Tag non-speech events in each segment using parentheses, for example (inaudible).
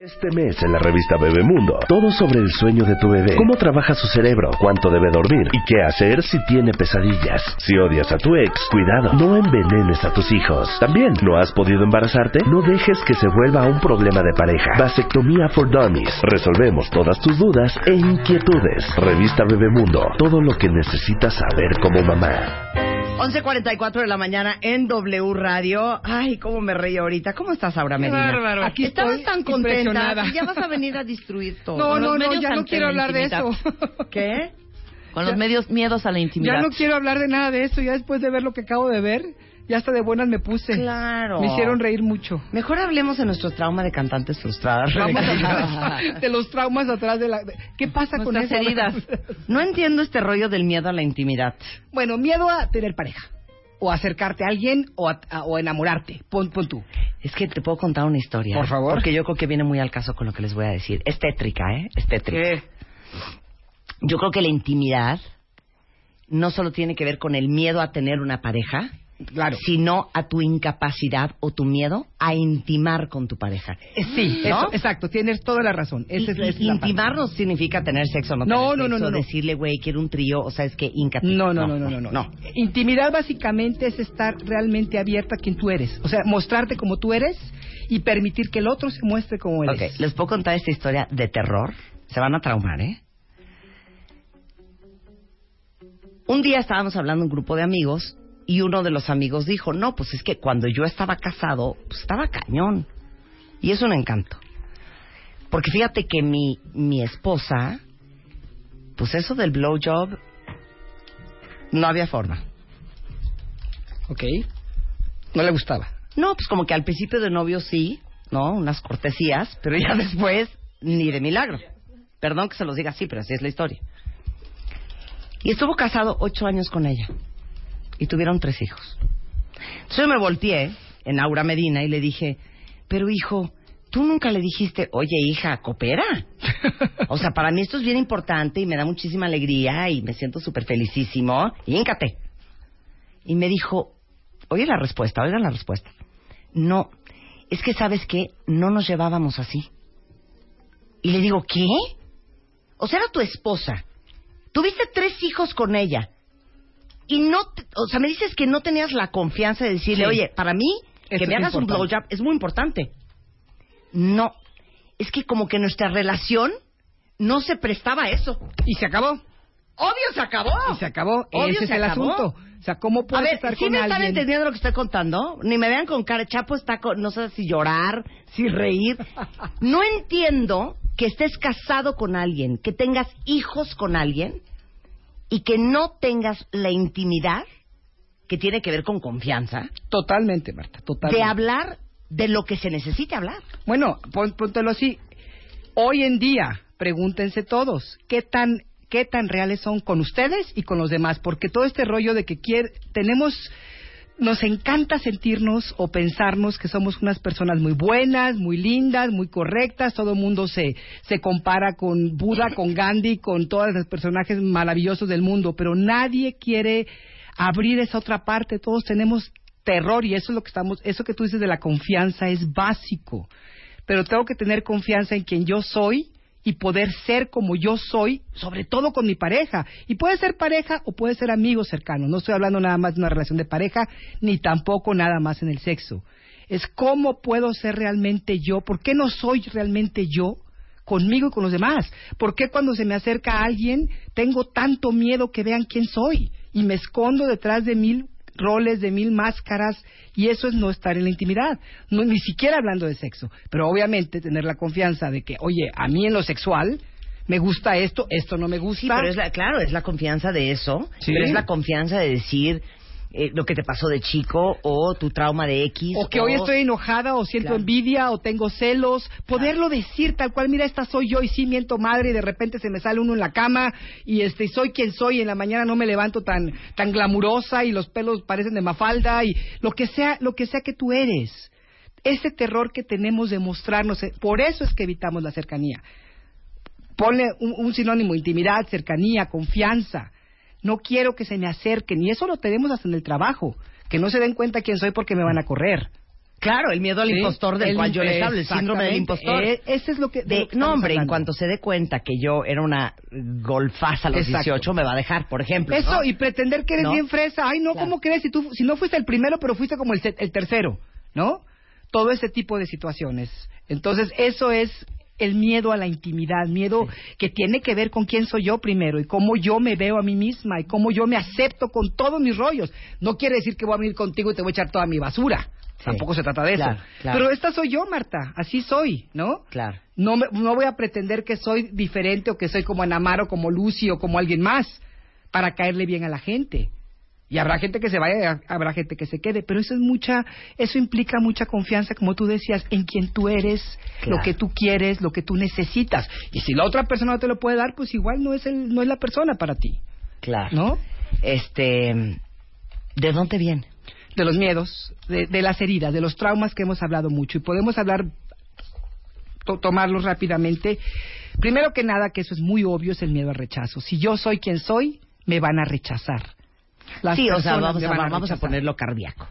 Este mes en la revista Bebemundo, todo sobre el sueño de tu bebé, cómo trabaja su cerebro, cuánto debe dormir y qué hacer si tiene pesadillas. Si odias a tu ex, cuidado, no envenenes a tus hijos. También, ¿no has podido embarazarte? No dejes que se vuelva un problema de pareja. Vasectomía for Dummies. Resolvemos todas tus dudas e inquietudes. Revista Bebemundo, todo lo que necesitas saber como mamá. 11.44 de la mañana en W Radio. Ay, cómo me reí ahorita. ¿Cómo estás, Aura Medina? bárbaro. Aquí Estabas tan contenta. y Ya vas a venir a destruir todo. No, no, no, ya no quiero la hablar de eso. (laughs) ¿Qué? Con los medios miedos a la intimidad. Ya no quiero hablar de nada de eso. Ya después de ver lo que acabo de ver, ya hasta de buenas me puse. Claro. Me hicieron reír mucho. Mejor hablemos de nuestro trauma de cantantes frustradas. Vamos de los traumas atrás de la... ¿Qué pasa con eso? heridas. No entiendo este rollo del miedo a la intimidad. Bueno, miedo a tener pareja. O acercarte a alguien o, a- a- o enamorarte. Pon, pon tú. Es que te puedo contar una historia. Por favor. Porque yo creo que viene muy al caso con lo que les voy a decir. Es tétrica, ¿eh? Es tétrica. Yo creo que la intimidad no solo tiene que ver con el miedo a tener una pareja, Claro. sino a tu incapacidad o tu miedo a intimar con tu pareja. Eh, Sí, ¿No? eso, exacto. Tienes toda la razón. Esa Y- es, esa es y- la intimar no significa tener sexo no, No, tener no, sexo, no, no. decirle, güey, quiero un trío, o sea, es que íncate. No, no, no, no, no, no, Intimidad básicamente es estar realmente abierta a quien tú eres. O sea, mostrarte como tú eres y permitir que el otro se muestre como él Ok, es. les puedo contar esta historia de terror. Se van a traumar, ¿eh? Un día estábamos hablando un grupo de amigos y uno de los amigos dijo, no, pues es que cuando yo estaba casado, pues estaba cañón. Y es un encanto. Porque fíjate que mi, mi esposa, pues eso del blowjob, no había forma. Ok. No le gustaba. No, pues como que al principio de novio sí, ¿no? Unas cortesías, pero ya (laughs) después ni de milagro. Perdón que se los diga así, pero así es la historia. Y estuvo casado ocho años con ella. Y tuvieron tres hijos. Entonces yo me volteé en Aura Medina y le dije, pero hijo, tú nunca le dijiste, oye hija, coopera. (laughs) O sea, para mí esto es bien importante y me da muchísima alegría y me siento súper felicísimo. Híncate. Y me dijo, oye la respuesta, oigan la respuesta. No, es que sabes que no nos llevábamos así. Y le digo, ¿qué? O sea, era tu esposa. Tuviste tres hijos con ella. Y no, te- o sea, me dices que no tenías la confianza de decirle, Sí. oye, para mí, Esto que me hagas un importante. blowjob es muy importante. No, es que como que nuestra relación no se prestaba a eso. Y se acabó. Obvio se acabó. Y se acabó. Obvio Ese es el asunto. O sea, ¿cómo A puedes ver, estar ¿sí con me están entendiendo lo que estoy contando? Ni me vean con cara. Chapo está con, no sé si llorar, si reír. (laughs) No entiendo que estés casado con alguien, que tengas hijos con alguien y que no tengas la intimidad que tiene que ver con confianza Totalmente, Marta, totalmente. de hablar de lo que se necesite hablar. Bueno, póntelo así. Hoy en día, pregúntense todos, ¿qué tan, qué tan reales son con ustedes y con los demás? Porque todo este rollo de que quiere, tenemos, nos encanta sentirnos o pensarnos que somos unas personas muy buenas, muy lindas, muy correctas. Todo el mundo se, se compara con Buda, con Gandhi, con todos los personajes maravillosos del mundo, pero nadie quiere abrir esa otra parte. Todos tenemos terror y eso es lo que estamos, eso que tú dices de la confianza es básico. Pero tengo que tener confianza en quien yo soy y poder ser como yo soy, sobre todo con mi pareja. Y puede ser pareja o puede ser amigo cercano. No estoy hablando nada más de una relación de pareja, ni tampoco nada más en el sexo. Es cómo puedo ser realmente yo, por qué no soy realmente yo conmigo y con los demás. ¿Por qué cuando se me acerca alguien tengo tanto miedo que vean quién soy? Y me escondo detrás de mil roles, de mil máscaras, y eso es no estar en la intimidad, no, ni siquiera hablando de sexo, pero obviamente tener la confianza de que, oye, a mí en lo sexual me gusta esto, esto no me gusta. Sí, pero es la, claro, es la confianza de eso, Sí. pero es la confianza de decir, eh, lo que te pasó de chico o tu trauma de X. O que hoy estoy enojada o siento Claro. envidia o tengo celos. Poderlo decir tal cual, mira, esta soy yo y sí miento madre y de repente se me sale uno en la cama y este soy quien soy y en la mañana no me levanto tan tan glamurosa y los pelos parecen de mafalda y lo que sea, lo que sea que tú eres. Ese terror que tenemos de mostrarnos, eh, por eso es que evitamos la cercanía. Ponle un, un sinónimo, intimidad, cercanía, confianza. No quiero que se me acerquen. Y eso lo tenemos hasta en el trabajo. Que no se den cuenta quién soy porque me van a correr. Claro, el miedo al Sí, impostor del el- cual yo les hablo, el síndrome del impostor. Eh, ese es lo que. de De, no, en cuanto se dé cuenta que yo era una golfaza a los Exacto. 18, me va a dejar, por ejemplo. Eso, ¿no? y pretender que eres ¿No? bien fresa. Ay, no, Claro. ¿cómo crees? Si, tú, si no fuiste el primero, pero fuiste como el, el tercero, ¿no? Todo ese tipo de situaciones. Entonces, eso es el miedo a la intimidad, miedo que tiene que ver con quién soy yo primero y cómo yo me veo a mí misma y cómo yo me acepto con todos mis rollos. No quiere decir que voy a venir contigo y te voy a echar toda mi basura. Sí. Tampoco se trata de eso. Claro. Pero esta soy yo, Marta. Así soy, ¿no? Claro. No, me- no voy a pretender que soy diferente o que soy como Anamar o como Lucy o como alguien más para caerle bien a la gente. Y habrá gente que se vaya, habrá gente que se quede, pero eso es mucha, eso implica mucha confianza, como tú decías, en quien tú eres, Claro. lo que tú quieres, lo que tú necesitas. Y si la otra persona no te lo puede dar, pues igual no es el, no es la persona para ti, Claro. ¿no? Este, ¿de dónde viene? De los miedos, de, de las heridas, de los traumas que hemos hablado mucho y podemos hablar, to- tomarlos rápidamente. Primero que nada, que eso es muy obvio, es el miedo al rechazo. Si yo soy quien soy, me van a rechazar. Las sí, o sea, vamos a, vamos a ponerlo cardíaco.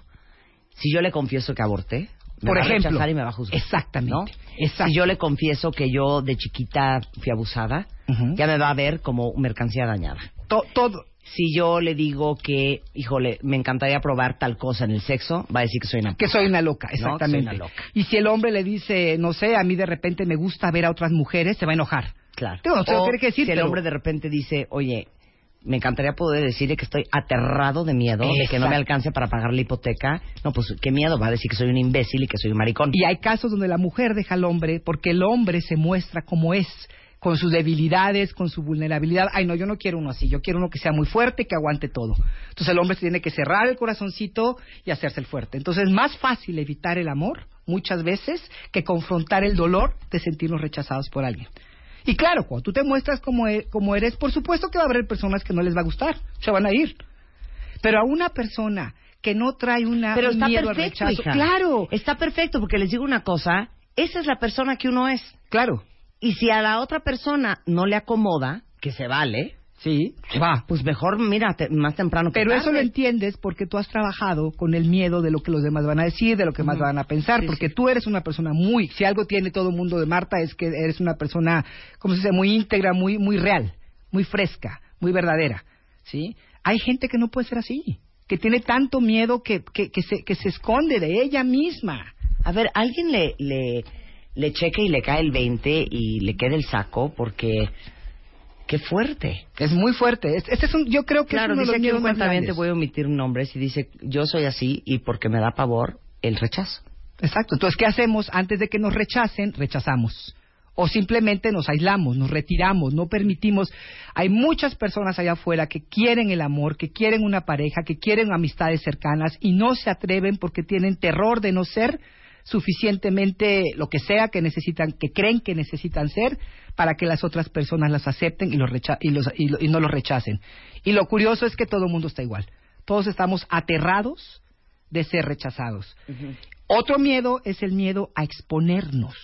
Si yo le confieso que aborté, me Por va a ejemplo. rechazar y me va a juzgar. Exactamente, ¿no? exacto. Si yo le confieso que yo de chiquita fui abusada, ya me va a ver como mercancía dañada. To- todo. Si yo le digo que, híjole, me encantaría probar tal cosa en el sexo, va a decir que soy una... Que soy una loca, No, que soy exactamente. una loca. Y si el hombre le dice, no sé, a mí de repente me gusta ver a otras mujeres, se va a enojar. Claro. Digo, no O que decir, si el pero- hombre de repente dice, oye, me encantaría poder decirle que estoy aterrado de miedo, de que no me alcance para pagar la hipoteca. No, pues qué miedo, va a decir que soy un imbécil y que soy un maricón. Y hay casos donde la mujer deja al hombre porque el hombre se muestra como es, con sus debilidades, con su vulnerabilidad. Ay, no, yo no quiero uno así, yo quiero uno que sea muy fuerte, que aguante todo. Entonces el hombre se tiene que cerrar el corazoncito y hacerse el fuerte. Entonces es más fácil evitar el amor, muchas veces, que confrontar el dolor de sentirnos rechazados por alguien. Y claro, cuando tú te muestras como, e- como eres, por supuesto que va a haber personas que no les va a gustar, se van a ir. Pero a una persona que no trae una Pero está miedo al perfecto, rechazo, hija. claro, Está perfecto, porque les digo una cosa, esa es la persona que uno es. claro, Y si a la otra persona no le acomoda, que se vale, sí, se va. pues mejor mira te- más temprano que Pero eso lo entiendes porque tú has trabajado con el miedo de lo que los demás van a decir, de lo que más van a pensar, Sí, porque sí. tú eres una persona muy, si algo tiene todo el mundo de Marta es que eres una persona, ¿cómo se dice? Muy íntegra, muy, muy real, muy fresca, muy verdadera, ¿sí? Hay gente que no puede ser así, que tiene tanto miedo que, que, que se, que se esconde de ella misma. A ver, alguien le, le, le cheque y le cae el 20 y le quede el saco porque... ¡Qué fuerte! Es muy fuerte. Es- Este es un, yo creo que Claro, es uno de dice los aquí un voy a omitir nombres y dice, yo soy así y porque me da pavor el rechazo. Exacto. Entonces, ¿qué hacemos? Antes de que nos rechacen, rechazamos. O simplemente nos aislamos, nos retiramos, no permitimos. Hay muchas personas allá afuera que quieren el amor, que quieren una pareja, que quieren amistades cercanas y no se atreven porque tienen terror de no ser suficientemente lo que sea que necesitan, que creen que necesitan ser para que las otras personas las acepten y, los recha- y, los- y lo- y no los rechacen. Y lo curioso es que todo el mundo está igual. Todos estamos aterrados de ser rechazados. Otro miedo es el miedo a exponernos,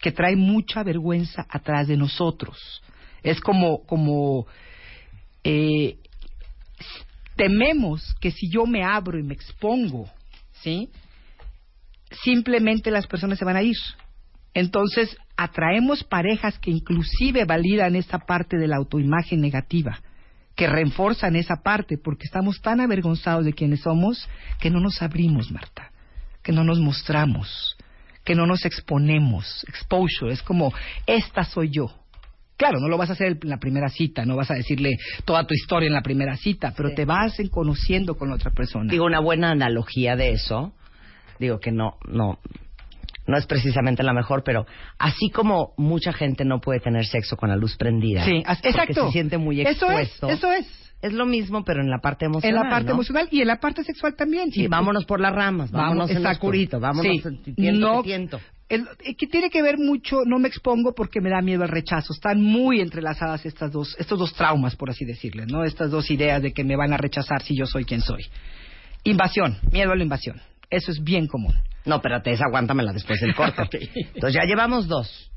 que trae mucha vergüenza atrás de nosotros. Es como, como eh, tememos que si yo me abro y me expongo, ¿sí? Simplemente las personas se van a ir. Entonces atraemos parejas que inclusive validan esa parte de la autoimagen negativa, que reforzan esa parte, porque estamos tan avergonzados de quienes somos que no nos abrimos, Marta, que no nos mostramos, que no nos exponemos. Exposure es como, esta soy yo. Claro, no lo vas a hacer en la primera cita, no vas a decirle toda tu historia en la primera cita, pero Sí. te vas en conociendo con la otra persona. Digo, una buena analogía de eso, digo que no, no, no es precisamente la mejor, pero así como mucha gente no puede tener sexo con la luz prendida, Sí, exacto. se siente muy Eso es, expuesto. eso es. Es lo mismo, pero en la parte En emocional. la parte ¿no? emocional y en la parte sexual también. Sí, vámonos por las ramas, vámonos en exacto. oscurito, vámonos Sí. en tiento, No, que tiento. el- eh, que tiene que ver mucho, no me expongo porque me da miedo el rechazo. Están muy entrelazadas estas dos, estos dos traumas, por así decirle, ¿no? Estas dos ideas de que me van a rechazar si yo soy quien soy. Invasión, miedo a la invasión. Eso es bien común. No, espérate, esa aguántamela después del corte. (laughs) Entonces ya llevamos dos.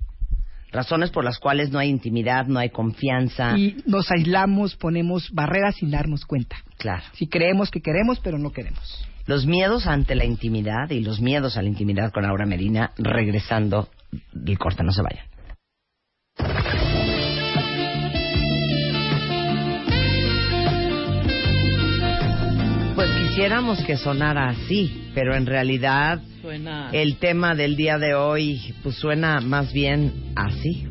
Razones por las cuales no hay intimidad, no hay confianza. Y nos aislamos, ponemos barreras sin darnos cuenta. Claro. Si creemos que queremos, pero no queremos. Los miedos ante la intimidad y los miedos a la intimidad con Aura Medina, regresando del corte, no se vayan. Quisiéramos que sonara así, pero en realidad Suena. el tema del día de hoy pues suena más bien así.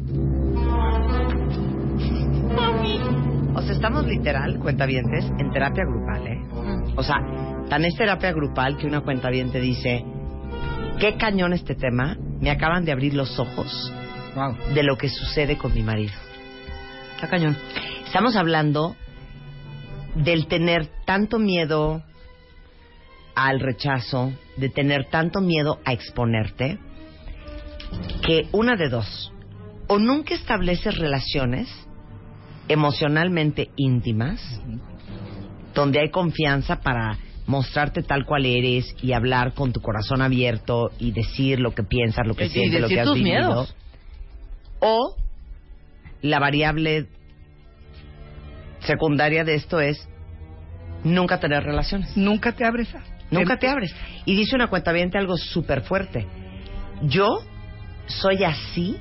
O sea, estamos literal, cuentavientes, en terapia grupal, ¿eh? O sea, tan es terapia grupal que una cuentaviente dice, qué cañón este tema, me acaban de abrir los ojos Wow. de lo que sucede con mi marido. Está cañón. Estamos hablando del tener tanto miedo al rechazo, de tener tanto miedo a exponerte, que una de dos, o nunca estableces relaciones emocionalmente íntimas, donde hay confianza para mostrarte tal cual eres y hablar con tu corazón abierto y decir lo que piensas, lo que Y- y sientes, lo que has vivido. miedos. O la variable secundaria de esto es nunca tener relaciones. Nunca te abres a... Nunca te abres. Y dice una cuenta algo súper fuerte. Yo soy así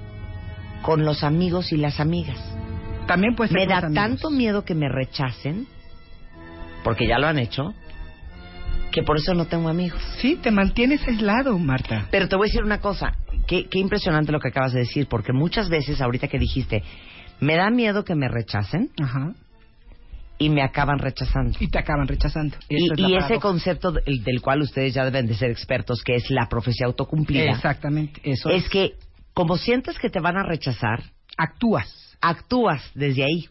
con los amigos y las amigas. También puede ser Me da tanto miedo que me rechacen, porque ya lo han hecho, que por eso no tengo amigos. Sí, te mantienes aislado, Marta. Pero te voy a decir una cosa, qué, qué impresionante lo que acabas de decir, porque muchas veces, ahorita que dijiste, me da miedo que me rechacen Ajá. Y me acaban rechazando. Y te acaban rechazando. Y, es ese concepto del, del cual ustedes ya deben de ser expertos, que es la profecía autocumplida, Exactamente, eso es que como sientes que te van a rechazar, Actúas. actúas desde ahí.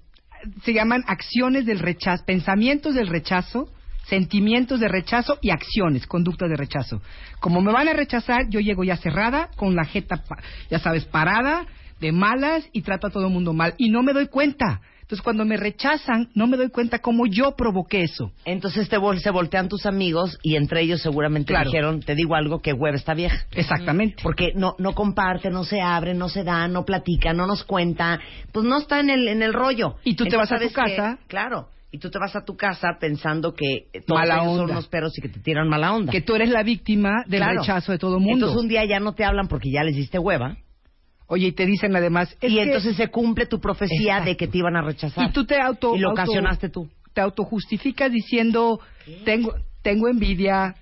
Se llaman acciones del rechazo, pensamientos del rechazo, sentimientos de rechazo y acciones, conductas de rechazo. Como me van a rechazar, yo llego ya cerrada, con la jeta, ya sabes, parada, de malas y trato a todo el mundo mal. Y no me doy cuenta. Entonces, cuando me rechazan, no me doy cuenta cómo yo provoqué eso. Entonces te vol- se voltean tus amigos y entre ellos seguramente Claro. dijeron, te digo algo, que hueva está vieja. Exactamente. Porque no, no comparte, no se abre, no se da, no platica, no nos cuenta, pues no está en el, en el rollo. Y tú te vas a tu casa. Claro. Y tú te vas a tu casa pensando que todos Mala ellos son unos perros y que te tiran mala onda. Que tú eres la víctima del Claro. rechazo de todo el mundo. Entonces un día ya no te hablan porque ya les diste hueva. Oye, y te dicen además... es y que- entonces se cumple tu profecía Exacto. de que te iban a rechazar. Y tú te auto... Y lo auto- ocasionaste tú. Te autojustificas diciendo, tengo, tengo envidia,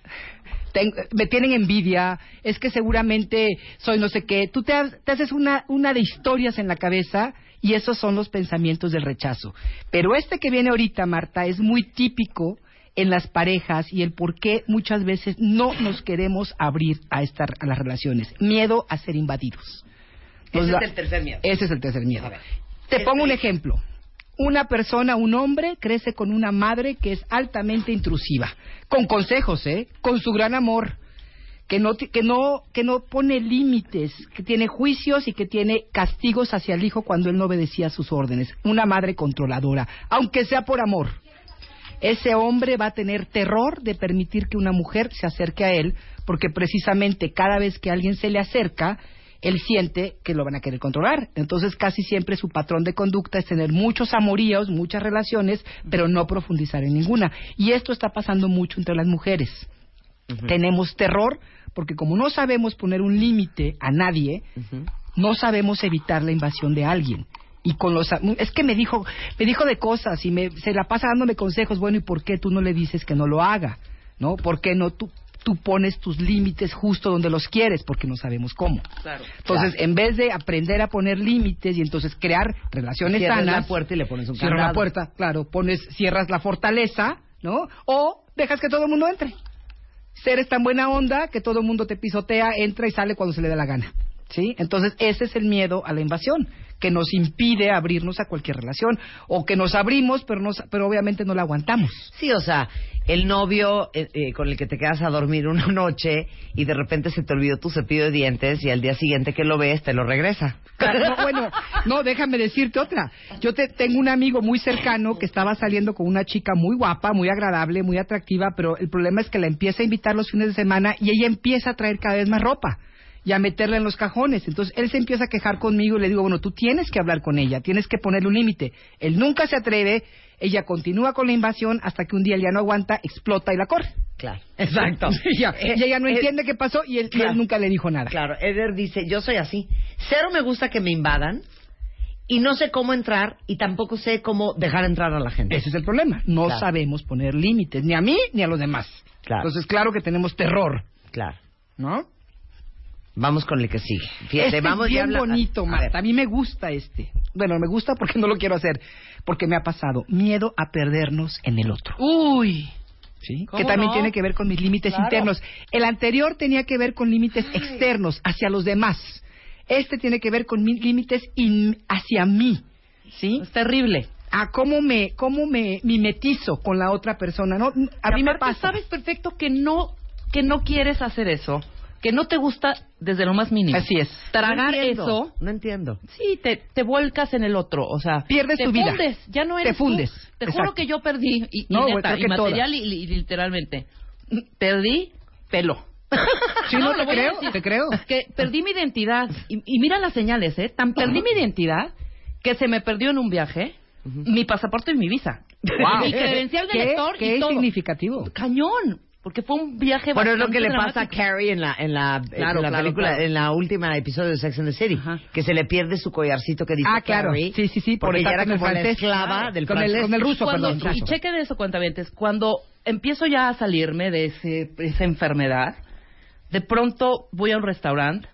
tengo- me tienen envidia, es que seguramente soy no sé qué. Tú te haces una, una de historias en la cabeza y esos son los pensamientos del rechazo. Pero este que viene ahorita, Marta, es muy típico en las parejas y el por qué muchas veces no nos queremos abrir a, esta, a las relaciones. Miedo a ser invadidos. Nos Ese es el tercer miedo. ese es el tercer miedo. Ver. Te pongo un ejemplo. Una persona, un hombre, crece con una madre que es altamente intrusiva, con consejos, ¿eh? Con su gran amor, que no, que no, que no pone límites, que tiene juicios y que tiene castigos hacia el hijo cuando él no obedecía sus órdenes. Una madre controladora, aunque sea por amor. Ese hombre va a tener terror de permitir que una mujer se acerque a él, porque precisamente cada vez que alguien se le acerca, él siente que lo van a querer controlar. Entonces casi siempre su patrón de conducta es tener muchos amoríos, muchas relaciones, pero no profundizar en ninguna. Y esto está pasando mucho entre las mujeres. Tenemos terror porque como no sabemos poner un límite a nadie, no sabemos evitar la invasión de alguien. Y con los es que me dijo, me dijo de cosas y me se la pasa dándome consejos, bueno, ¿y por qué tú no le dices que no lo haga? ¿No? ¿Por qué no tú tú pones tus límites justo donde los quieres? Porque no sabemos cómo. Entonces, en vez de aprender a poner límites y entonces crear relaciones Cierras sanas, la puerta y le pones un cierras la puerta, claro, pones, cierras la fortaleza, ¿no? O dejas que todo el mundo entre. Eres tan buena onda que todo el mundo te pisotea, entra y sale cuando se le da la gana. ¿Sí? Entonces, ese es el miedo a la invasión, que nos impide abrirnos a cualquier relación, o que nos abrimos, pero, nos, pero obviamente no la aguantamos. Sí, o sea, el novio eh, eh, con el que te quedas a dormir una noche y de repente se te olvidó tu cepillo de dientes y al día siguiente que lo ves te lo regresa. No, bueno, no, déjame decirte otra. Yo te, tengo un amigo muy cercano que estaba saliendo con una chica muy guapa, muy agradable, muy atractiva, pero el problema es que la empieza a invitar los fines de semana y ella empieza a traer cada vez más ropa y a meterla en los cajones. Entonces él se empieza a quejar conmigo y le digo, bueno, tú tienes que hablar con ella, tienes que ponerle un límite. Él nunca se atreve, ella continúa con la invasión hasta que un día él ya no aguanta, explota y la corre. Claro, exacto. (laughs) y, Eh, y ella no eh, entiende qué pasó y él, y él claro. nunca le dijo nada. Claro, Eder dice, yo soy así. Cero me gusta que me invadan y no sé cómo entrar y tampoco sé cómo dejar entrar a la gente. Ese es el problema. No Claro. sabemos poner límites, ni a mí ni a los demás. Claro. Entonces, claro que tenemos terror, Claro. ¿no? Vamos con el que sigue. Fíjate, este vamos es ya bien habla- bonito, Marta. A mí me gusta este. Bueno, me gusta porque no lo quiero hacer. Porque me ha pasado. Miedo a perdernos en el otro. Uy. ¿sí? ¿Cómo Que también no? tiene que ver con mis límites Claro. internos. El anterior tenía que ver con límites externos, hacia los demás. Este tiene que ver con mis límites in- hacia mí. ¿Sí? Es terrible. A cómo me, cómo me mimetizo con la otra persona. ¿no? A Y mí me pasa. sabes perfecto que no que no quieres hacer eso, que no te gusta desde lo más mínimo. Así es. Tragar No entiendo, eso, No entiendo. sí, te, te vuelcas en el otro, o sea, Pierdes te tu vida. fundes, ya no Te eres tú. fundes, Te exacto. juro que yo perdí y, No, neta, y material y, y literalmente perdí pelo. Sí, no, lo te creo, te creo. Que perdí mi identidad y, y mira las señales, ¿eh? Tan perdí mi identidad que se me perdió en un viaje mi pasaporte y mi visa. Wow. Mi credencial de Qué- lector qué y todo. significativo. Cañón, porque fue un viaje Bueno, es lo bastante que le pasa a. Carrie en la, en la, Claro, en la claro, película, claro. en la última episodio de Sex and the City, Ajá. que se le pierde su collarcito que dice Ah, claro. Carrie, Sí, sí, sí, por porque ella era como la esclava del Con el- con el ruso, Cuando- perdón, y ruso. chequen eso, cuentavientes. Cuando empiezo ya a salirme de ese, esa enfermedad, de pronto voy a un restaurante,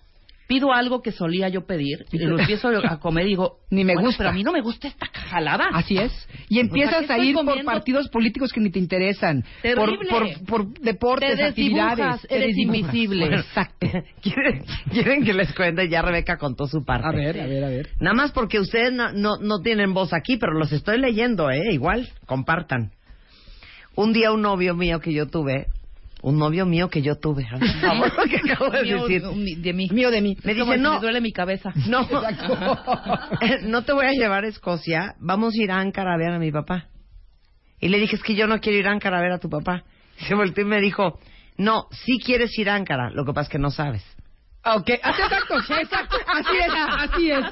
pido algo que solía yo pedir, y lo empiezo a comer y digo, Ni me "Bueno, gusta". Pero a mí no me gusta esta jalada. Así es. Y empiezas ¿qué a ir por partidos políticos que ni te interesan. Por, Terrible. por, por deportes, Te actividades. Eres invisible. Bueno, Exacto. (laughs) ¿Quieren, quieren que les cuente? Ya Rebeca contó su parte. A ver, a ver, a ver. Nada más porque ustedes no, no, no tienen voz aquí, pero los estoy leyendo, ¿eh? Igual, compartan. Un día un novio mío que yo tuve, un novio mío que yo tuve, el (laughs) favor, lo que acabo de Mío, decir. de mí. Mío de mí. Me dice, no, Me duele mi cabeza. (laughs) no, (laughs) no te voy a llevar a Escocia, vamos a ir a Ankara a ver a mi papá. Y le dije, es que yo no quiero ir a Ankara a ver a tu papá. Y se volteó y me dijo, no, sí quieres ir a Ankara, lo que pasa es que no sabes. Ok, así, exacto, exacto. Así es, así es.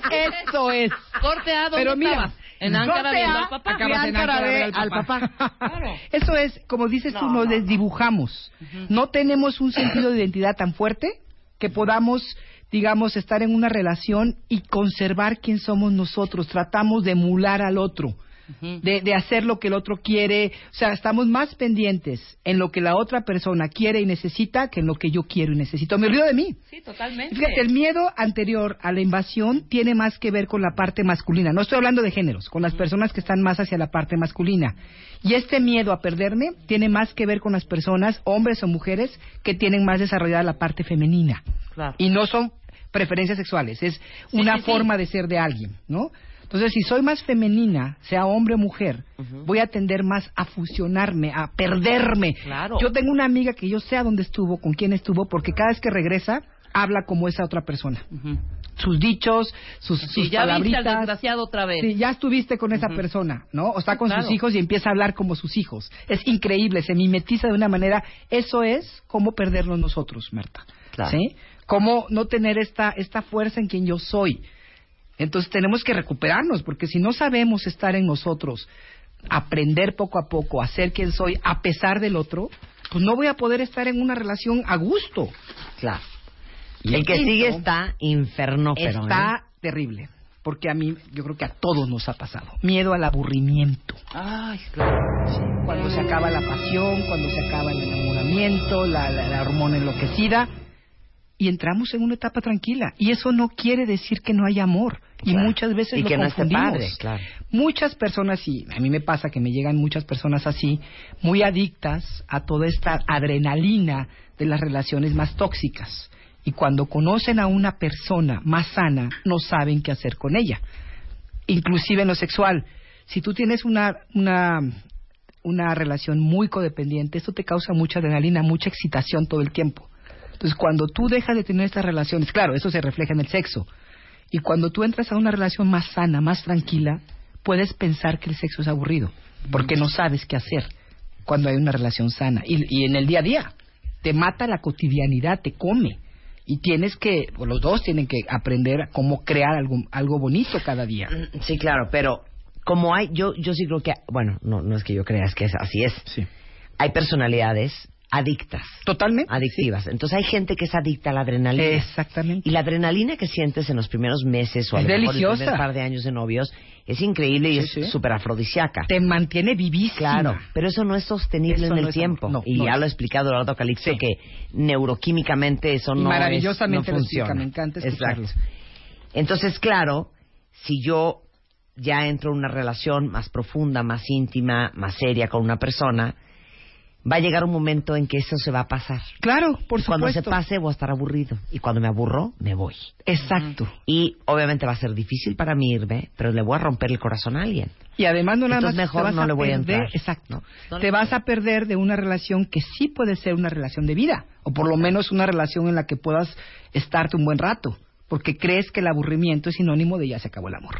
Eso es. Corte A, ¿dónde Pero mira? En Ankara viendo al papá. acabas en Ankara Ankara ve ver al papá. Claro. Eso es, como dices tú, nos desdibujamos. No tenemos un sentido de identidad tan fuerte que podamos, digamos, estar en una relación y conservar quién somos nosotros. Tratamos de emular al otro, de, de hacer lo que el otro quiere. O sea, estamos más pendientes en lo que la otra persona quiere y necesita que en lo que yo quiero y necesito. Me olvido de mí. Sí, totalmente. Fíjate, el miedo anterior a la invasión tiene más que ver con la parte masculina. No estoy hablando de géneros, con las personas que están más hacia la parte masculina. Y este miedo a perderme tiene más que ver con las personas, hombres o mujeres, que tienen más desarrollada la parte femenina. Claro. Y no son preferencias sexuales, es una sí, sí. forma de ser de alguien, ¿no? Entonces, si soy más femenina, sea hombre o mujer, voy a tender más a fusionarme, a perderme. Claro. Yo tengo una amiga que yo sé a dónde estuvo, con quién estuvo, porque cada vez que regresa, habla como esa otra persona. Ujú. Sus dichos, sus, Sí, sus ya viste al palabritas. desgraciado otra vez. Sí, ya estuviste con esa persona, ¿no? O está con sus hijos y empieza a hablar como sus hijos. Es increíble, se mimetiza de una manera. Eso es cómo perdernos nosotros, Marta. Claro. ¿Sí? Cómo no tener esta, esta fuerza en quien yo soy. Entonces tenemos que recuperarnos, porque si no sabemos estar en nosotros, aprender poco a poco, a ser quien soy, a pesar del otro, pues no voy a poder estar en una relación a gusto. Claro. El que quinto sigue está infernófero. Está ¿eh? terrible, porque a mí, yo creo que a todos nos ha pasado. Miedo al aburrimiento. Ay, claro. Cuando se acaba la pasión, cuando se acaba el enamoramiento, la, la- la hormona enloquecida, y entramos en una etapa tranquila. Y eso no quiere decir que no haya amor. Y Claro. muchas veces Y lo que no confundimos. padre, claro. Muchas personas, sí, a mí me pasa que me llegan muchas personas así, muy adictas a toda esta adrenalina de las relaciones más tóxicas. Y cuando conocen a una persona más sana, no saben qué hacer con ella. Inclusive en lo sexual. Si tú tienes una, una, una relación muy codependiente, esto te causa mucha adrenalina, mucha excitación todo el tiempo. Entonces, cuando tú dejas de tener estas relaciones, claro, eso se refleja en el sexo. Y cuando tú entras a una relación más sana, más tranquila, puedes pensar que el sexo es aburrido, porque no sabes qué hacer cuando hay una relación sana. Y, y en el día a día, te mata la cotidianidad, te come. Y tienes que, o los dos tienen que aprender a cómo crear algo, algo bonito cada día. Mm, Sí, claro, pero como hay, yo, yo sí creo que, bueno, no, no es que yo crea, es que es, así es. Sí. Hay personalidades adictas, Totalmente. adictivas. Entonces hay gente que es adicta a la adrenalina. Exactamente. Y la adrenalina que sientes en los primeros meses o a Es lo mejor el deliciosa. primer par de años de novios es increíble y Sí, es sí. súper afrodisíaca. Te mantiene vivísima. Claro, pero eso no es sostenible Eso en el no tiempo. No, y no ya es. lo ha explicado Eduardo Calixto que neuroquímicamente eso no Maravillosamente es, funciona. me encanta Exacto. Entonces, claro, si yo ya entro en una relación más profunda, más íntima, más seria con una persona, va a llegar un momento en que eso se va a pasar. Claro, por Y cuando se supuesto. pase voy a estar aburrido. Y cuando me aburro, me voy. Exacto. Y obviamente va a ser difícil para mí irme, pero le voy a romper el corazón a alguien. Y además no nada Entonces, más mejor te vas no a le voy a entrar. exacto. No. No te vas a perder de una relación que sí puede ser una relación de vida, o por lo menos una relación en la que puedas estarte un buen rato, porque crees que el aburrimiento es sinónimo de ya se acabó el amor.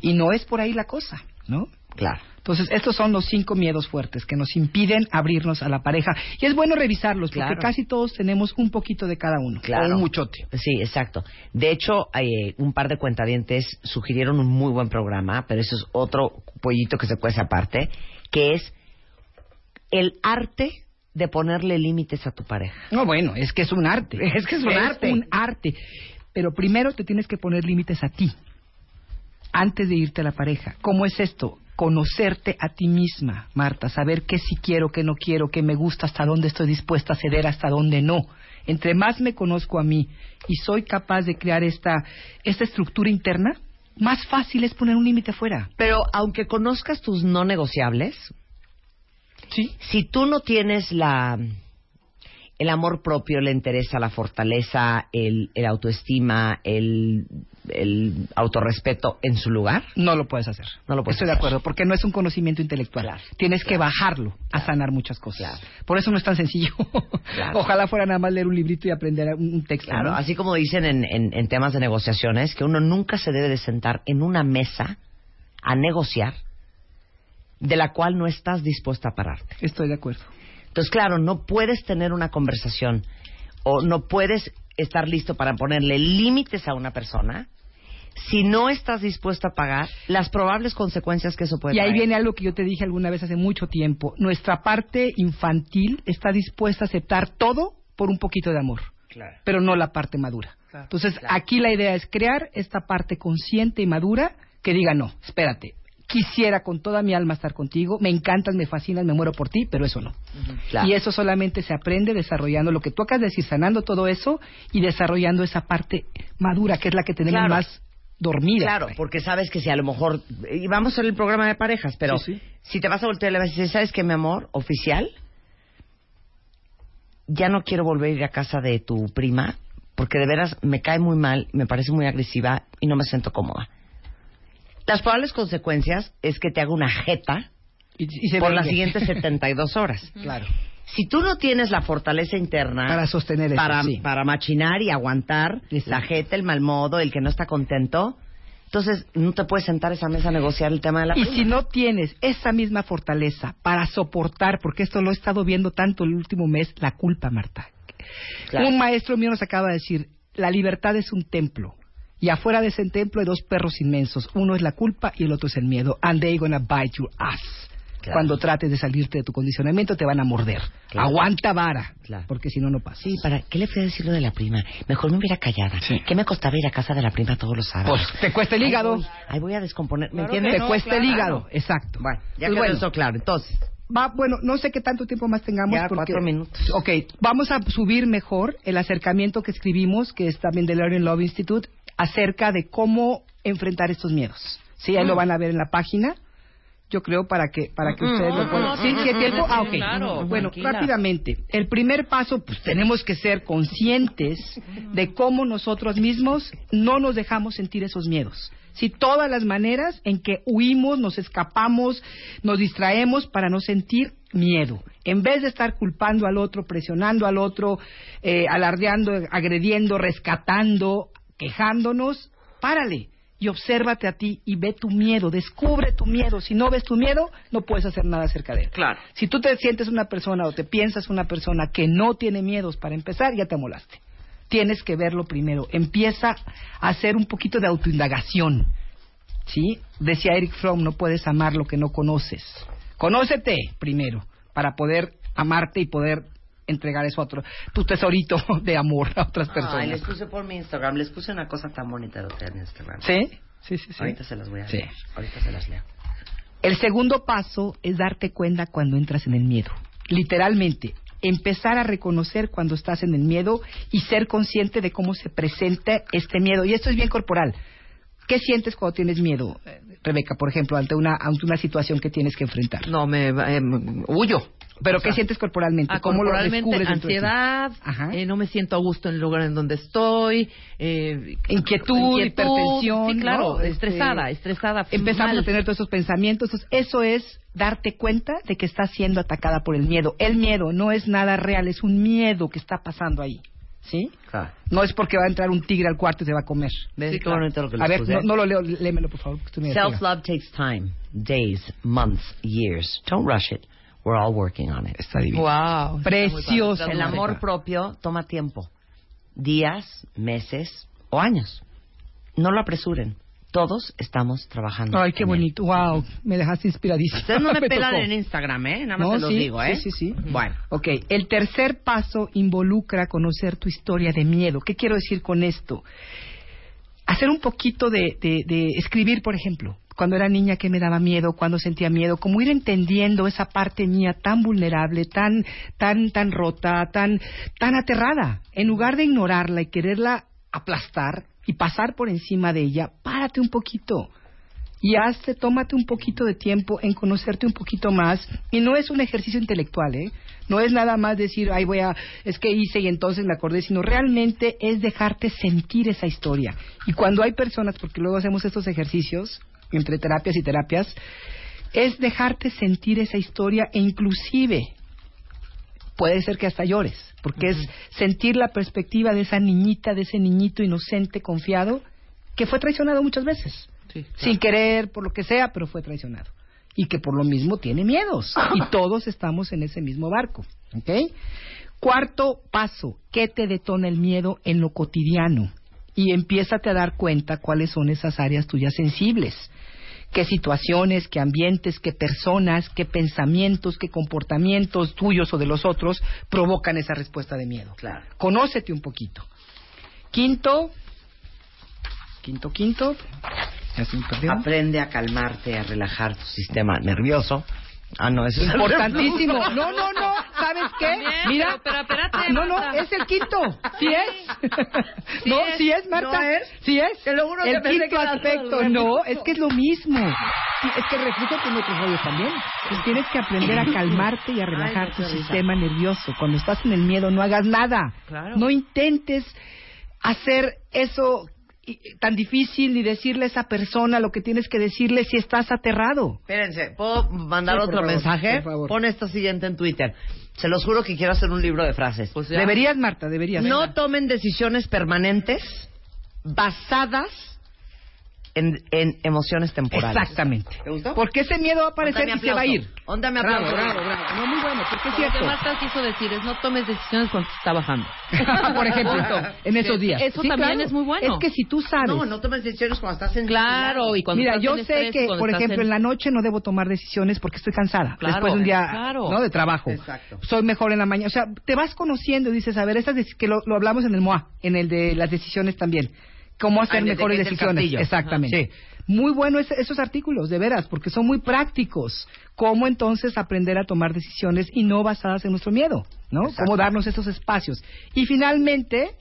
Y no es por ahí la cosa, ¿no? Claro. Entonces, estos son los cinco miedos fuertes que nos impiden abrirnos a la pareja. Y es bueno revisarlos, Claro. porque casi todos tenemos un poquito de cada uno. Claro. O un muchote. Sí, exacto. De hecho, eh, un par de cuentadientes sugirieron un muy buen programa, pero eso es otro pollito que se cuece aparte, que es el arte de ponerle límites a tu pareja. No, bueno, es que es un arte. (laughs) Es que es un arte. un arte. Pero primero te tienes que poner límites a ti. Antes de irte a la pareja. ¿Cómo es esto? Conocerte a ti misma, Marta. Saber qué sí quiero, qué no quiero, qué me gusta, hasta dónde estoy dispuesta a ceder, hasta dónde no. Entre más me conozco a mí y soy capaz de crear esta, esta estructura interna, más fácil es poner un límite afuera. Pero aunque conozcas tus no negociables, Sí. si tú no tienes la el amor propio, la interesa, la fortaleza, el, el autoestima, el, el autorrespeto en su lugar, No lo puedes hacer. No lo puedes Estoy de hacer. acuerdo, porque no es un conocimiento intelectual. Claro. Tienes que bajarlo a sanar muchas cosas. Claro. Por eso no es tan sencillo. (laughs) Ojalá fuera nada más leer un librito y aprender un un texto. Claro, ¿no? así como dicen en, en- en temas de negociaciones, que uno nunca se debe de sentar en una mesa a negociar de la cual no estás dispuesta a pararte. Estoy de acuerdo. Entonces, claro, no puedes tener una conversación o no puedes estar listo para ponerle límites a una persona si no estás dispuesto a pagar las probables consecuencias que eso puede y ahí traer. viene algo que yo te dije alguna vez hace mucho tiempo. Nuestra parte infantil está dispuesta a aceptar todo por un poquito de amor, Claro. pero no la parte madura. Entonces, Claro. aquí la idea es crear esta parte consciente y madura que diga, no, espérate, quisiera con toda mi alma estar contigo, me encantas, me fascinas, me muero por ti, pero eso no. Claro. Y eso solamente se aprende desarrollando lo que tú acabas de decir, sanando todo eso y desarrollando esa parte madura, que es la que tenemos Claro. más dormida. Claro, porque sabes que si a lo mejor... Y vamos a hacer el programa de parejas, pero Sí, sí. si te vas a voltear y le vas a decir, ¿sabes qué, mi amor? Oficial, ya no quiero volver a ir a casa de tu prima porque de veras me cae muy mal, me parece muy agresiva y no me siento cómoda. Las probables consecuencias es que te haga una jeta Y, y se por las siguientes (laughs) 72 horas. Claro. Si tú no tienes la fortaleza interna Para sostener eso, para, sí. para machinar y aguantar Exacto. la jeta, el mal modo, el que no está contento, entonces no te puedes sentar a esa mesa a negociar el tema de la Y prima. si no tienes esa misma fortaleza para soportar, porque esto lo he estado viendo tanto el último mes, la culpa, Marta. Claro. Un maestro mío nos acaba de decir, la libertad es un templo. Y afuera de ese templo hay dos perros inmensos. Uno es la culpa y el otro es el miedo. And they gonna bite your ass. Claro. Cuando trates de salirte de tu condicionamiento te van a morder. Claro. Aguanta vara. Claro. Porque si no, no pasa. Sí, ¿para qué le fui a decir lo de la prima? Mejor me hubiera callada. Sí. ¿Qué me costaba ir a casa de la prima todos los sábados? Pues te cuesta el hígado. Ahí voy, ahí voy a descomponer. ¿Me Claro entiendes? te no, cuesta el hígado. Exacto. Bueno, ya Pues quedó bueno. eso claro. Entonces, Va, bueno, no sé qué tanto tiempo más tengamos. Ya, porque... cuatro minutos. Ok, vamos a subir mejor el acercamiento que escribimos, que es también del Learning Love Institute, acerca de cómo enfrentar estos miedos. Sí, ahí lo van a ver en la página. yo creo, para que para que ustedes lo no, puedan. no, sí, sí, hay tiempo. Ah, ok. Claro, bueno, tranquila. rápidamente. El primer paso, pues tenemos que ser conscientes de cómo nosotros mismos no nos dejamos sentir esos miedos. Si todas las maneras en que huimos, nos escapamos, nos distraemos para no sentir miedo. En vez de estar culpando al otro, presionando al otro, eh, alardeando, agrediendo, rescatando, quejándonos, párale y obsérvate a ti y ve tu miedo, descubre tu miedo. Si no ves tu miedo, no puedes hacer nada acerca de él. Claro. Si tú te sientes una persona o te piensas una persona que no tiene miedos para empezar, ya te molaste. Tienes que verlo primero. Empieza a hacer un poquito de autoindagación. ¿Sí? Decía Eric Fromm, no puedes amar lo que no conoces. Conócete primero para poder amarte y poder entregar eso a otro, tu tesorito (laughs) de amor a otras Ay, personas. les puse por mi Instagram, les puse una cosa tan bonita de usted en Instagram. ¿Sí? Sí, sí, sí. Ahorita se las voy a Sí. leer. Ahorita se las leo. El segundo paso es darte cuenta cuando entras en el miedo. Literalmente, empezar a reconocer cuando estás en el miedo y ser consciente de cómo se presenta este miedo. Y esto es bien corporal. ¿Qué sientes cuando tienes miedo, eh, Rebeca, por ejemplo, ante una, ante una situación que tienes que enfrentar? No, me eh, huyo. ¿Pero O sea, qué sientes corporalmente? Ah, ¿Cómo lo corporalmente, ti? ansiedad, eh, no me siento a gusto en el lugar en donde estoy, eh, Inquietud, hipertensión, sí, claro, ¿no? estresada, Este, estresada. Empezamos mal. a tener todos esos pensamientos. Entonces, eso es darte cuenta de que estás siendo atacada por el miedo. El miedo no es nada real, es un miedo que está pasando ahí. ¿Sí? Claro. No es porque va a entrar un tigre al cuarto y se va a comer. ¿Ves Sí, claro. lo les A ver, no, no lo leo, léemelo por favor. Self-love takes time. Days, months, years. Don't rush it. We're all working on it. Está divino. Wow. Precioso. El amor propio toma tiempo. Días, meses o años. No lo apresuren. Todos estamos trabajando. Ay, qué él. bonito. Wow, me dejaste inspiradísima. Ustedes no (laughs) me, pelan tocó. en Instagram, ¿eh? Nada más No, se los sí, digo, ¿eh? Sí, sí, sí. Bueno. Ok, el tercer paso involucra conocer tu historia de miedo. ¿Qué quiero decir con esto? Hacer un poquito de, de- de escribir, por ejemplo. Cuando era niña, ¿qué me daba miedo? Cuando sentía miedo? Como ir entendiendo esa parte mía tan vulnerable, tan, tan, tan rota, tan, tan aterrada. En lugar de ignorarla y quererla aplastar y pasar por encima de ella, párate un poquito y hazte, tómate un poquito de tiempo en conocerte un poquito más. Y no es un ejercicio intelectual, ¿eh? No es nada más decir, ay, voy a, es que hice y entonces me acordé, sino realmente es dejarte sentir esa historia. Y cuando hay personas, porque luego hacemos estos ejercicios, entre terapias y terapias, es dejarte sentir esa historia e inclusive puede ser que hasta llores, porque es sentir la perspectiva de esa niñita, de ese niñito inocente, confiado, que fue traicionado muchas veces Sí, sin querer, por lo que sea, pero fue traicionado. Y que por lo mismo tiene miedos. Y (laughs) todos estamos en ese mismo barco. ¿Ok? Cuarto paso, ¿qué te detona el miedo en lo cotidiano? Y empiézate a dar cuenta cuáles son esas áreas tuyas sensibles. Qué situaciones, qué ambientes, qué personas, qué pensamientos, qué comportamientos tuyos o de los otros provocan esa respuesta de miedo. Claro. Conócete un poquito. Quinto, quinto, quinto. Aprende a calmarte, a relajar tu sistema nervioso. Ah, no, eso es Importantísimo. No, no, no. ¿Sabes qué? También, Mira. pero- pero espérate, Ah, no, no, es el quinto. ¿Sí es? Sí no, es. sí es, Marta. ¿No es? Sí es. Te lo juro el quinto que era aspecto. No, es que es lo mismo. Sí, es que el reflujo tiene otros rollos también. Pues tienes que aprender a calmarte y a relajar Ay, tu sistema nervioso. Cuando estás en el miedo, no hagas nada. Claro. No intentes hacer eso tan difícil ni decirle a esa persona lo que tienes que decirle si estás aterrado. Espérense, ¿puedo mandar Sí, otro favor, mensaje? Pon esta siguiente en Twitter. Se los juro que quiero hacer un libro de frases. Pues. Deberías, Marta, deberías. no tomen decisiones permanentes basadas en, en emociones temporales. Exactamente. ¿Te gustó? Porque ese miedo va a aparecer y se va a ir. Onda Bravo, aplauso. bravo, bravo. No, muy bueno, porque es Lo cierto. que Marta quiso decir es no tomes decisiones cuando se está bajando. (laughs) Por ejemplo, en esos días. Eso Sí, también claro. es muy bueno. Es que si tú sabes. No, no tomes decisiones cuando estás en... Claro, y cuando Mira, estás yo en sé estrés, que, por estás ejemplo, en... la noche no debo tomar decisiones porque estoy cansada. Claro, después de un día claro. ¿no? de trabajo. Exacto. Soy mejor en la mañana. O sea, te vas conociendo y dices, a ver, estas que lo, lo hablamos en el MOA, en el de las decisiones también. Cómo hacer mejores decisiones. Exactamente. Muy bueno ese- esos artículos, de veras, porque son muy prácticos. Cómo entonces aprender a tomar decisiones y no basadas en nuestro miedo, ¿no? Exacto. Cómo darnos esos espacios. Y finalmente,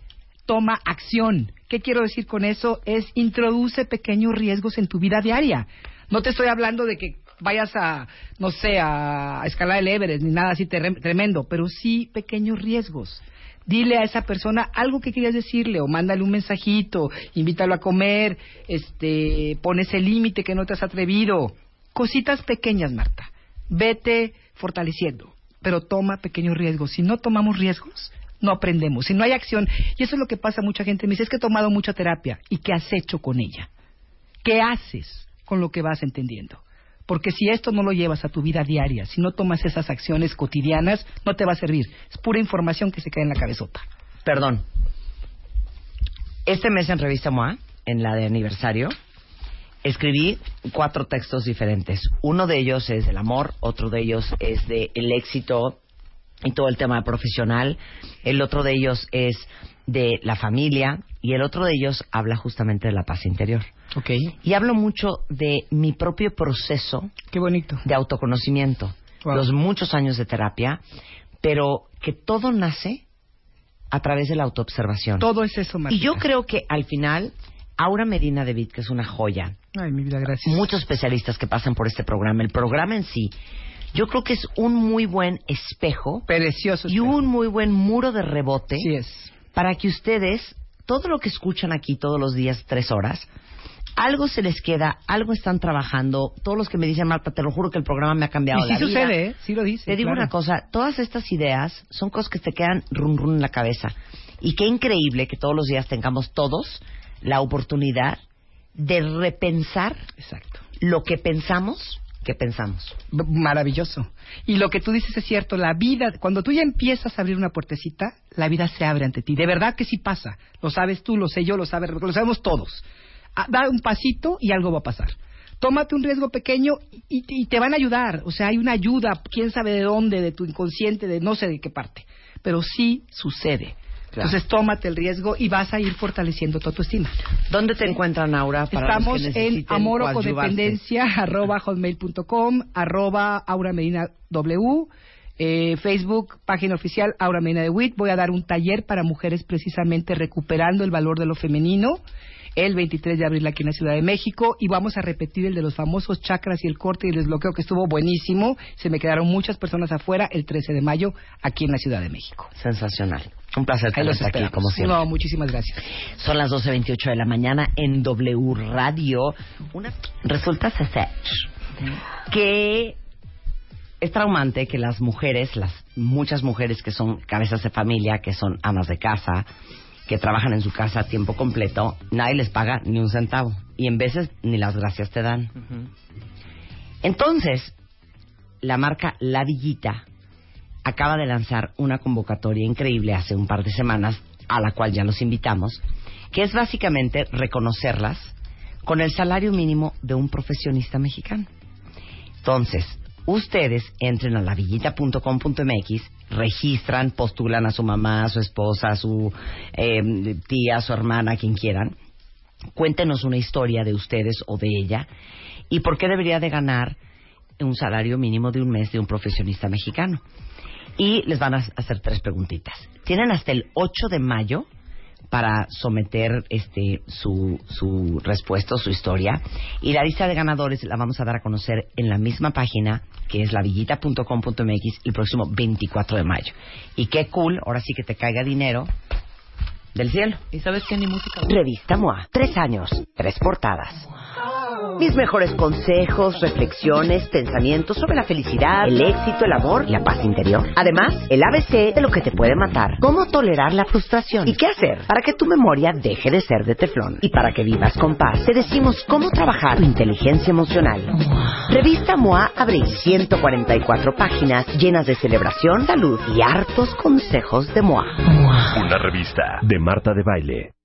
toma acción. ¿Qué quiero decir con eso? Es introduce pequeños riesgos en tu vida diaria. No te estoy hablando de que vayas a, no sé, a, escalar el Everest ni nada así tremendo, pero sí pequeños riesgos. Dile a esa persona algo que querías decirle o mándale un mensajito, invítalo a comer, este, pones el límite que no te has atrevido. Cositas pequeñas, Marta. Vete fortaleciendo, pero toma pequeños riesgos. Si no tomamos riesgos, no aprendemos. Si no hay acción, y eso es lo que pasa mucha gente, me dice, es que he tomado mucha terapia. ¿Y qué has hecho con ella? ¿Qué haces con lo que vas entendiendo? Porque si esto no lo llevas a tu vida diaria, si no tomas esas acciones cotidianas, no te va a servir. Es pura información que se cae en la cabezota. Perdón. Este mes en Revista MOA, en la de aniversario, escribí cuatro textos diferentes. Uno de ellos es del amor, otro de ellos es del el éxito y todo el tema profesional. El otro de ellos es de la familia y el otro de ellos habla justamente de la paz interior. Okay. Y hablo mucho de mi propio proceso. Qué bonito. De autoconocimiento. Los muchos años de terapia, pero que todo nace a través de la autoobservación. Todo es eso, Marta. Y yo creo que al final Aura Medina de que es una joya. Ay, mi vida, gracias. Muchos especialistas que pasan por este programa. El programa en sí yo creo que es un muy buen espejo. Precioso. Y un muy buen muro de rebote. Sí es. Para que ustedes, todo lo que escuchan aquí todos los días, tres horas, algo se les queda, algo están trabajando. Todos los que me dicen, Marta, te lo juro que el programa me ha cambiado y sí sucede, ¿eh? Sí lo dice. Te digo una cosa, todas estas ideas son cosas que te quedan run run en la cabeza. Y qué increíble que todos los días tengamos todos la oportunidad de repensar Exacto. lo que pensamos que pensamos. Maravilloso. Y lo que tú dices es cierto, la vida, cuando tú ya empiezas a abrir una puertecita, la vida se abre ante ti. De verdad que sí pasa. Lo sabes tú, lo sé yo, lo, sabes, lo sabemos todos. Ah, da un pasito y algo va a pasar. Tómate un riesgo pequeño y, y te van a ayudar. O sea, hay una ayuda, quién sabe de dónde, de tu inconsciente, de no sé de qué parte. Pero sí sucede. Entonces tómate el riesgo y vas a ir fortaleciendo tu autoestima. ¿Dónde te encuentran, Aura? Estamos en amorocodependencia, (laughs) arroba hotmail.com, arroba Aura Medina W, eh, Facebook, página oficial Aura Medina de WIT. Voy a dar un taller para mujeres precisamente recuperando el valor de lo femenino el 23 de abril aquí en la Ciudad de México y vamos a repetir el de los famosos chakras y el corte y el desbloqueo que estuvo buenísimo. Se me quedaron muchas personas afuera el 13 de mayo aquí en la Ciudad de México. Sensacional. Un placer tenerte aquí, como siempre. No, muchísimas gracias. Son las 12.28 de la mañana en W Radio. Una... Resulta que es traumante que las mujeres, las muchas mujeres que son cabezas de familia, que son amas de casa, que trabajan en su casa a tiempo completo, nadie les paga ni un centavo. Y en veces ni las gracias te dan. Entonces, la marca La Villita acaba de lanzar una convocatoria increíble hace un par de semanas, a la cual ya los invitamos, que es básicamente reconocerlas con el salario mínimo de un profesionista mexicano. Entonces, ustedes entren a lavillita.com.mx, registran, postulan a su mamá, a su esposa, a su eh, tía, a su hermana, quien quieran. Cuéntenos una historia de ustedes o de ella y por qué debería de ganar un salario mínimo de un mes de un profesionista mexicano. Y les van a hacer tres preguntitas. Tienen hasta el 8 de mayo para someter este su, su respuesta, su historia. Y la lista de ganadores la vamos a dar a conocer en la misma página, que es lavillita.com.mx, el próximo 24 de mayo. Y qué cool, ahora sí que te caiga dinero del cielo. ¿Y sabes qué? Ni música. Revista MOA. Tres años, tres portadas. Mis mejores consejos, reflexiones, pensamientos sobre la felicidad, el éxito, el amor y la paz interior. Además, el ABC de lo que te puede matar. Cómo tolerar la frustración. Y qué hacer para que tu memoria deje de ser de teflón. Y para que vivas con paz. Te decimos cómo trabajar tu inteligencia emocional. Revista MOA Abril. 144 páginas llenas de celebración, salud y hartos consejos de MOA. Una revista de Marta de Baile.